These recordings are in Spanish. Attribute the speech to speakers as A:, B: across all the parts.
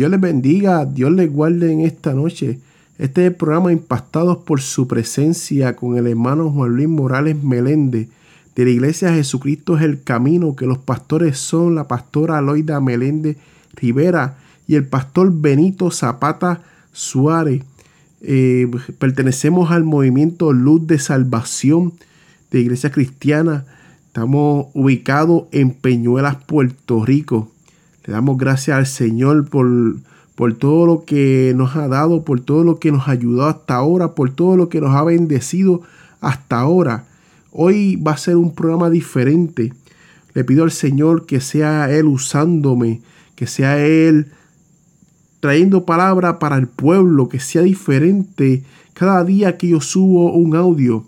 A: Dios les bendiga, Dios les guarde en esta noche. Este es el programa Impactados por su presencia con el hermano Juan Luis Morales Meléndez de la Iglesia Jesucristo es el Camino, que los pastores son la pastora Aloida Meléndez Rivera y el pastor Benito Zapata Suárez. Eh, pertenecemos al movimiento Luz de Salvación de Iglesia Cristiana. Estamos ubicados en Peñuelas, Puerto Rico. Damos gracias al Señor por, por todo lo que nos ha dado, por todo lo que nos ha ayudado hasta ahora, por todo lo que nos ha bendecido hasta ahora. Hoy va a ser un programa diferente. Le pido al Señor que sea Él usándome, que sea Él trayendo palabra para el pueblo, que sea diferente cada día que yo subo un audio.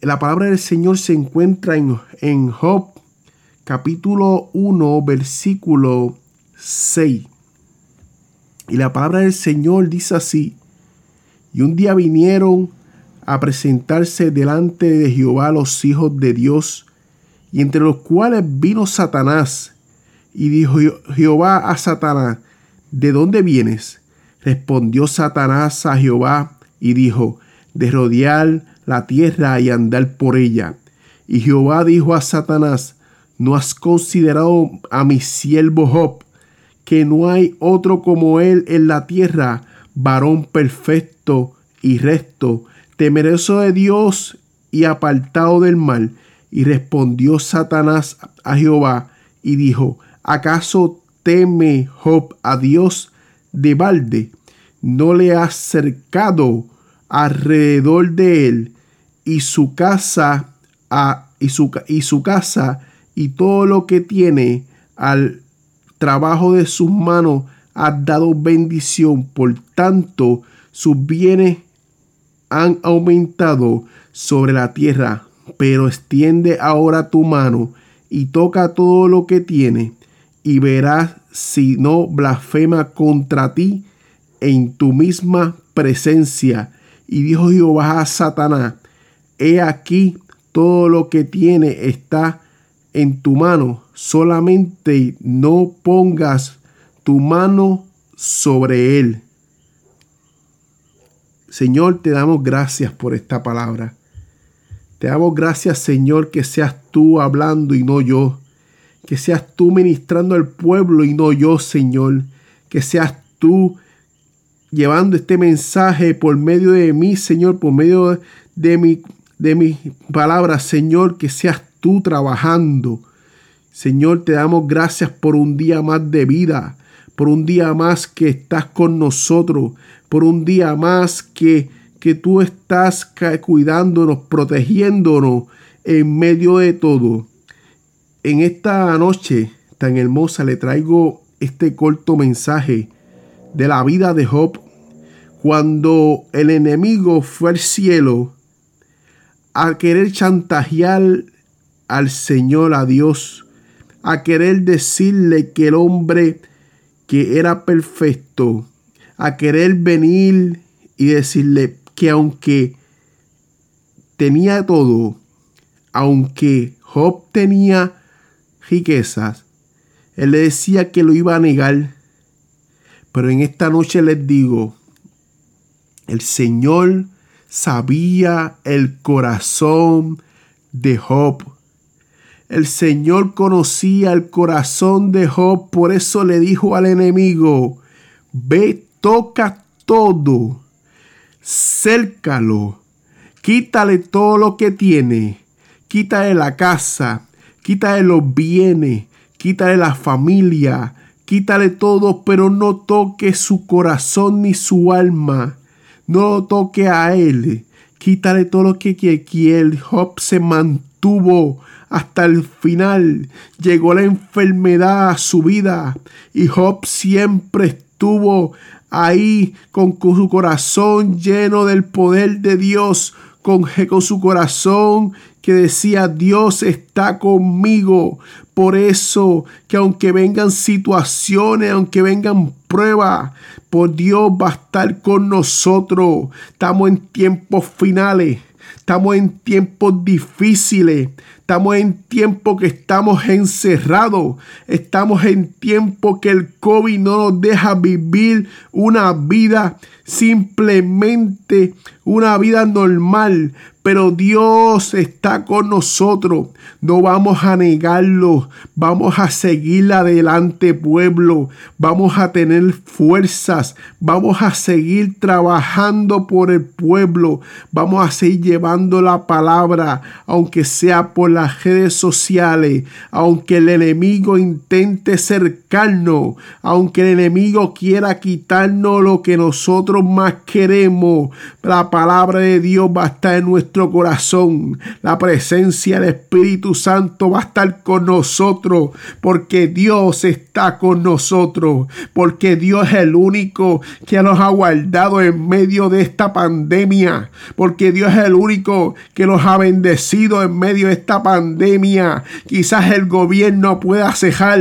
A: La palabra del Señor se encuentra en, en Job capítulo 1 versículo 6. Y la palabra del Señor dice así, y un día vinieron a presentarse delante de Jehová los hijos de Dios, y entre los cuales vino Satanás, y dijo Jehová a Satanás, ¿de dónde vienes? Respondió Satanás a Jehová y dijo, de rodear la tierra y andar por ella. Y Jehová dijo a Satanás, ¿no has considerado a mi siervo Job, que no hay otro como él en la tierra, varón perfecto y recto, temeroso de Dios y apartado del mal? Y respondió Satanás a Jehová y dijo, ¿acaso teme Job a Dios de balde? ¿No le has cercado alrededor de él y su casa a, y, y su casa y todo lo que tiene al trabajo de sus manos has dado bendición, por tanto sus bienes han aumentado sobre la tierra, pero extiende ahora tu mano y toca todo lo que tiene y verás si no blasfema contra ti en tu misma presencia. Y dijo Jehová a Satanás, he aquí todo lo que tiene está en tu mano, solamente no pongas tu mano sobre él. Señor, te damos gracias por esta palabra. Te damos gracias, Señor, que seas tú hablando y no yo. Que seas tú ministrando al pueblo y no yo, Señor. Que seas tú llevando este mensaje por medio de mí, Señor, por medio de mi de mis palabras, Señor, que seas tú trabajando. Señor, te damos gracias por un día más de vida, por un día más que estás con nosotros, por un día más que, que tú estás cuidándonos, protegiéndonos en medio de todo. En esta noche tan hermosa le traigo este corto mensaje de la vida de Job. Cuando el enemigo fue al cielo, a querer chantajear al Señor, a Dios, a querer decirle que el hombre que era perfecto, a querer venir y decirle que aunque tenía todo, aunque Job tenía riquezas, él le decía que lo iba a negar. Pero en esta noche les digo, el Señor sabía el corazón de Job. El Señor conocía el corazón de Job, por eso le dijo al enemigo, ve, toca todo, cércalo, quítale todo lo que tiene, quítale la casa, quítale los bienes, quítale la familia, quítale todo, pero no toque su corazón ni su alma no toque a él, quítale todo lo que quiere. Job se mantuvo hasta el final. Llegó la enfermedad a su vida y Job siempre estuvo ahí con, su corazón lleno del poder de Dios, con, con su corazón que decía Dios está conmigo. Por eso que aunque vengan situaciones, aunque vengan pruebas, por Dios va a estar con nosotros. Estamos en tiempos finales. Estamos en tiempos difíciles. Estamos en tiempo que estamos encerrados. Estamos en tiempo que el COVID no nos deja vivir una vida simplemente una vida normal, pero Dios está con nosotros. No vamos a negarlo. Vamos a seguir adelante, pueblo. Vamos a tener fuerzas. Vamos a seguir trabajando por el pueblo. Vamos a seguir llevando la palabra, aunque sea por las redes sociales, aunque el enemigo intente cercarnos, aunque el enemigo quiera quitarnos lo que nosotros más queremos. La palabra de Dios va a estar en nuestro corazón. La presencia del Espíritu Santo va a estar con nosotros porque Dios está con nosotros, porque Dios es el único que nos ha guardado en medio de esta pandemia, porque Dios es el único que nos ha bendecido en medio de esta pandemia. Quizás el gobierno pueda cejar,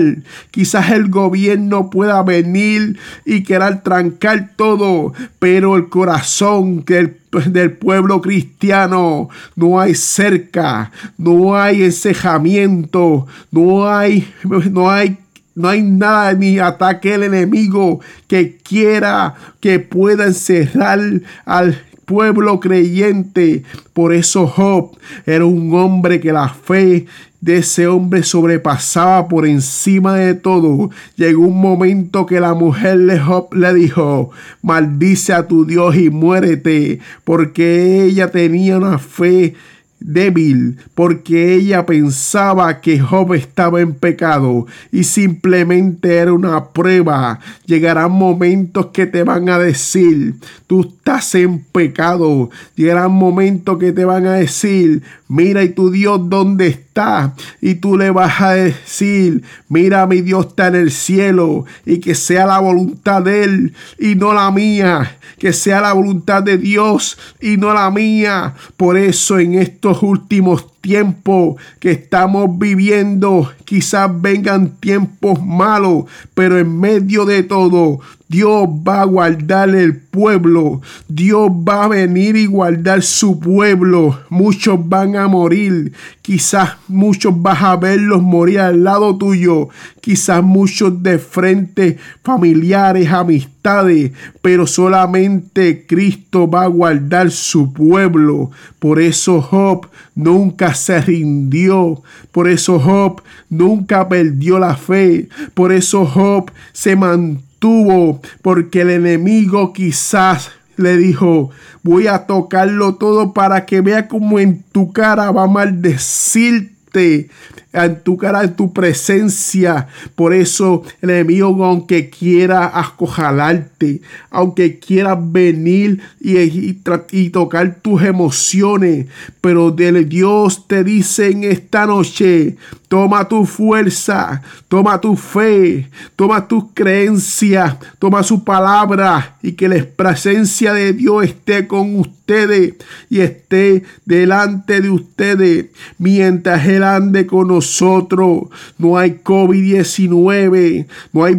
A: quizás el gobierno pueda venir y querer trancar todo, pero el corazón del del pueblo cristiano. No hay cerca, no hay encejamiento, no hay, no hay no hay nada ni ataque el enemigo que quiera que pueda encerrar al pueblo creyente. Por eso Job era un hombre que la fe de ese hombre sobrepasaba por encima de todo. Llegó un momento que la mujer de Job le dijo, maldice a tu Dios y muérete, porque ella tenía una fe débil porque ella pensaba que Job estaba en pecado y simplemente era una prueba. Llegarán momentos que te van a decir, tú estás en pecado. Llegarán momentos que te van a decir, mira y tu Dios dónde está. Y tú le vas a decir, mira mi Dios está en el cielo y que sea la voluntad de Él y no la mía. Que sea la voluntad de Dios y no la mía. Por eso en estos últimos tiempos que estamos viviendo, quizás vengan tiempos malos, pero en medio de todo, Dios va a guardar el pueblo. Dios va a venir y guardar su pueblo. Muchos van a morir. Quizás muchos vas a verlos morir al lado tuyo. Quizás muchos de frente, familiares, amistades. Pero solamente Cristo va a guardar su pueblo. Por eso Job nunca se rindió. Por eso Job nunca perdió la fe. Por eso Job se mantuvo porque el enemigo quizás le dijo, voy a tocarlo todo para que vea como en tu cara va a maldecirte en tu cara, en tu presencia. Por eso el enemigo, aunque quiera acojalarte, aunque quiera venir y, y, tocar tus emociones, pero Dios te dice en esta noche, toma tu fuerza, toma tu fe, toma tus creencias, toma su palabra y que la presencia de Dios esté con ustedes y esté delante de ustedes mientras Él ande con nosotros. No hay COVID-19, no hay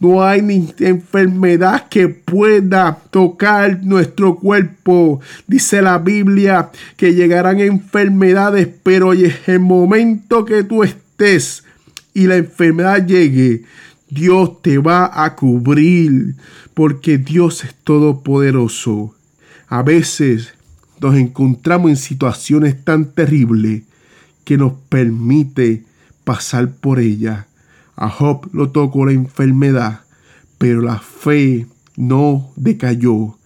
A: no hay ni enfermedad que pueda tocar nuestro cuerpo. Dice la Biblia que llegarán enfermedades, pero en el momento que tú estés y la enfermedad llegue, Dios te va a cubrir porque Dios es todopoderoso. A veces nos encontramos en situaciones tan terribles que nos permite pasar por ella. A Job lo tocó la enfermedad, pero la fe no decayó.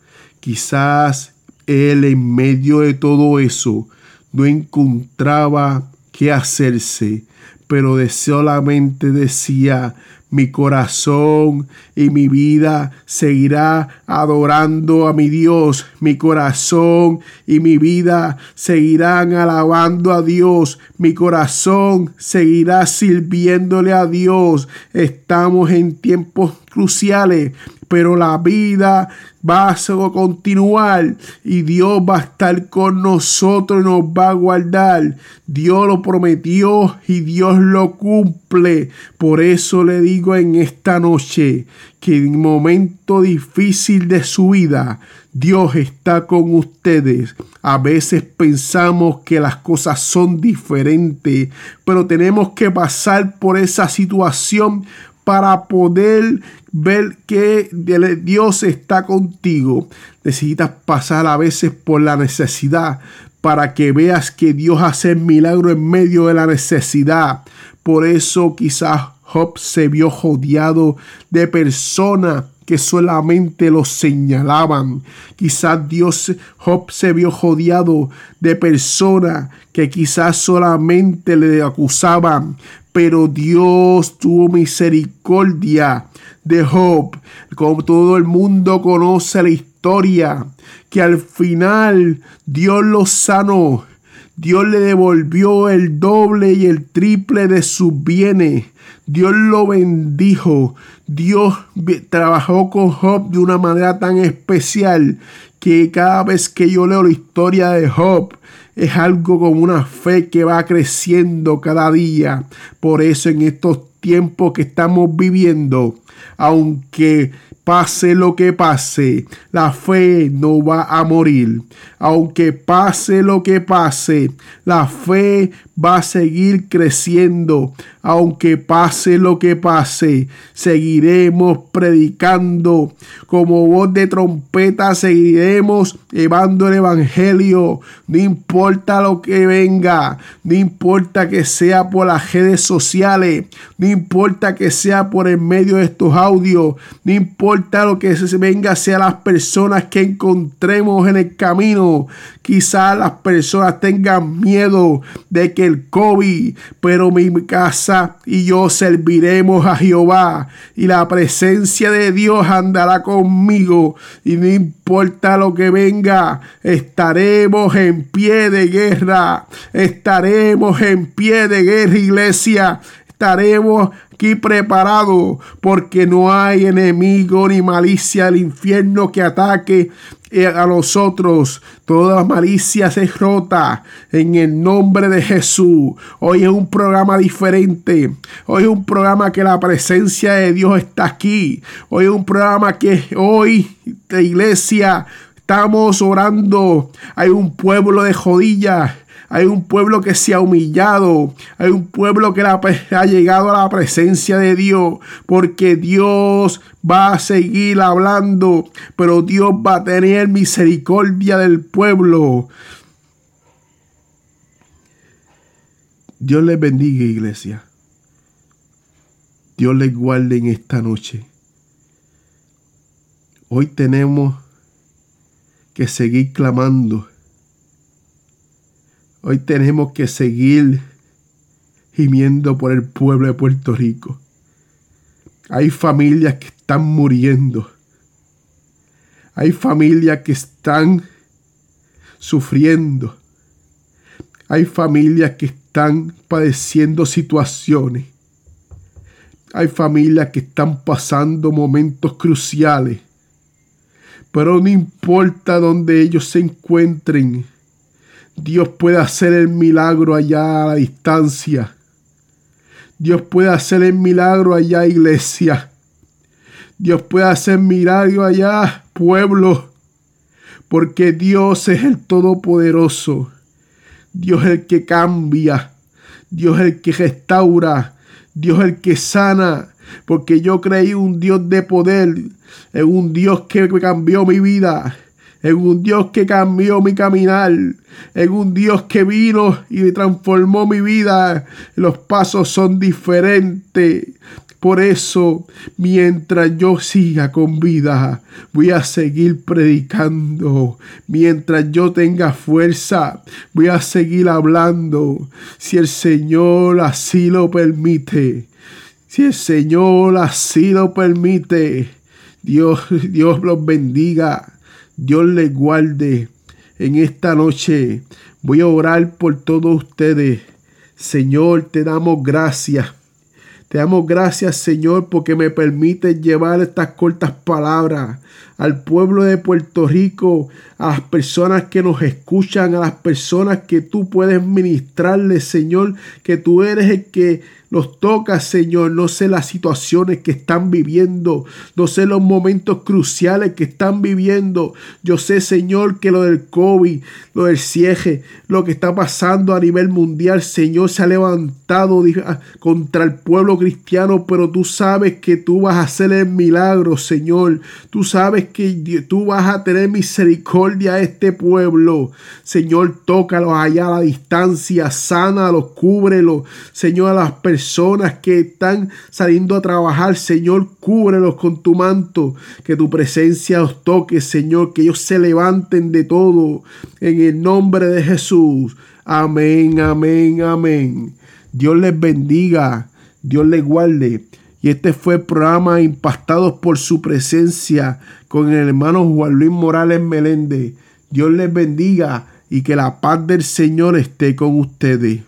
A: Quizás él en medio de todo eso no encontraba qué hacerse, pero de solamente decía, mi corazón y mi vida seguirá adorando a mi Dios. Mi corazón y mi vida seguirán alabando a Dios. Mi corazón seguirá sirviéndole a Dios. Estamos en tiempos cruciales, pero la vida va a continuar y Dios va a estar con nosotros y nos va a guardar. Dios lo prometió y Dios lo cumple. Por eso le digo en esta noche que en momento difícil de su vida, Dios está con ustedes. A veces pensamos que las cosas son diferentes, pero tenemos que pasar por esa situación para poder ver que Dios está contigo. Necesitas pasar a veces por la necesidad para que veas que Dios hace milagro en medio de la necesidad. Por eso quizás Job se vio jodeado de personas que solamente lo señalaban. Quizás Dios, Job se vio jodeado de personas que quizás solamente le acusaban, pero Dios tuvo misericordia de Job. Como todo el mundo conoce la historia, que al final Dios lo sanó. Dios le devolvió el doble y el triple de sus bienes. Dios lo bendijo. Dios trabajó con Job de una manera tan especial que cada vez que yo leo la historia de Job, es algo como una fe que va creciendo cada día. Por eso en estos tiempos que estamos viviendo, aunque Pase lo que pase, la fe no va a morir. Aunque pase lo que pase, la fe va a seguir creciendo. Aunque pase lo que pase, seguiremos predicando. Como voz de trompeta seguiremos llevando el Evangelio. No importa lo que venga, no importa que sea por las redes sociales, no importa que sea por el medio de estos audios, no importa lo que venga sea las personas que encontremos en el camino. Quizás las personas tengan miedo de que el COVID, pero mi casa y yo serviremos a Jehová y la presencia de Dios andará conmigo y no importa lo que venga, estaremos en pie de guerra, estaremos en pie de guerra iglesia, estaremos aquí preparados porque no hay enemigo ni malicia del infierno que ataque a nosotros. Toda malicia se rota en el nombre de Jesús. Hoy es un programa diferente. Hoy es un programa que la presencia de Dios está aquí. Hoy es un programa que hoy de iglesia estamos orando. Hay un pueblo de jodillas hay un pueblo que se ha humillado. Hay un pueblo que ha llegado a la presencia de Dios. Porque Dios va a seguir hablando. Pero Dios va a tener misericordia del pueblo. Dios les bendiga, iglesia. Dios les guarde en esta noche. Hoy tenemos que seguir clamando. Hoy tenemos que seguir gimiendo por el pueblo de Puerto Rico. Hay familias que están muriendo. Hay familias que están sufriendo. Hay familias que están padeciendo situaciones. Hay familias que están pasando momentos cruciales. Pero no importa dónde ellos se encuentren, Dios puede hacer el milagro allá a la distancia. Dios puede hacer el milagro allá, iglesia. Dios puede hacer milagro allá, pueblo. Porque Dios es el Todopoderoso. Dios es el que cambia. Dios es el que restaura. Dios es el que sana. Porque yo creí un Dios de poder. En un Dios que cambió mi vida en un Dios que cambió mi caminar, en un Dios que vino y transformó mi vida. Los pasos son diferentes. Por eso, mientras yo siga con vida, voy a seguir predicando. Mientras yo tenga fuerza, voy a seguir hablando. Si el Señor así lo permite. Si el Señor así lo permite. Dios, Dios los bendiga. Dios les guarde en esta noche. Voy a orar por todos ustedes. Señor, te damos gracias. Te damos gracias, Señor, porque me permite llevar estas cortas palabras al pueblo de Puerto Rico, a las personas que nos escuchan, a las personas que tú puedes ministrarles, Señor, que tú eres el que los toca, Señor. No sé las situaciones que están viviendo. No sé los momentos cruciales que están viviendo. Yo sé, Señor, que lo del COVID, lo del cieje, lo que está pasando a nivel mundial, Señor, se ha levantado ah, contra el pueblo cristiano, pero tú sabes que tú vas a hacer el milagro, Señor. Tú sabes que tú vas a tener misericordia a este pueblo. Señor, tócalos allá a la distancia, sánalos, cúbrelos. Señor, a las personas personas que están saliendo a trabajar, Señor, cúbrelos con tu manto, que tu presencia los toque, Señor, que ellos se levanten de todo, en el nombre de Jesús. Amén, amén, amén. Dios les bendiga, Dios les guarde. Y este fue el programa Impactados por su presencia con el hermano Juan Luis Morales Meléndez. Dios les bendiga y que la paz del Señor esté con ustedes.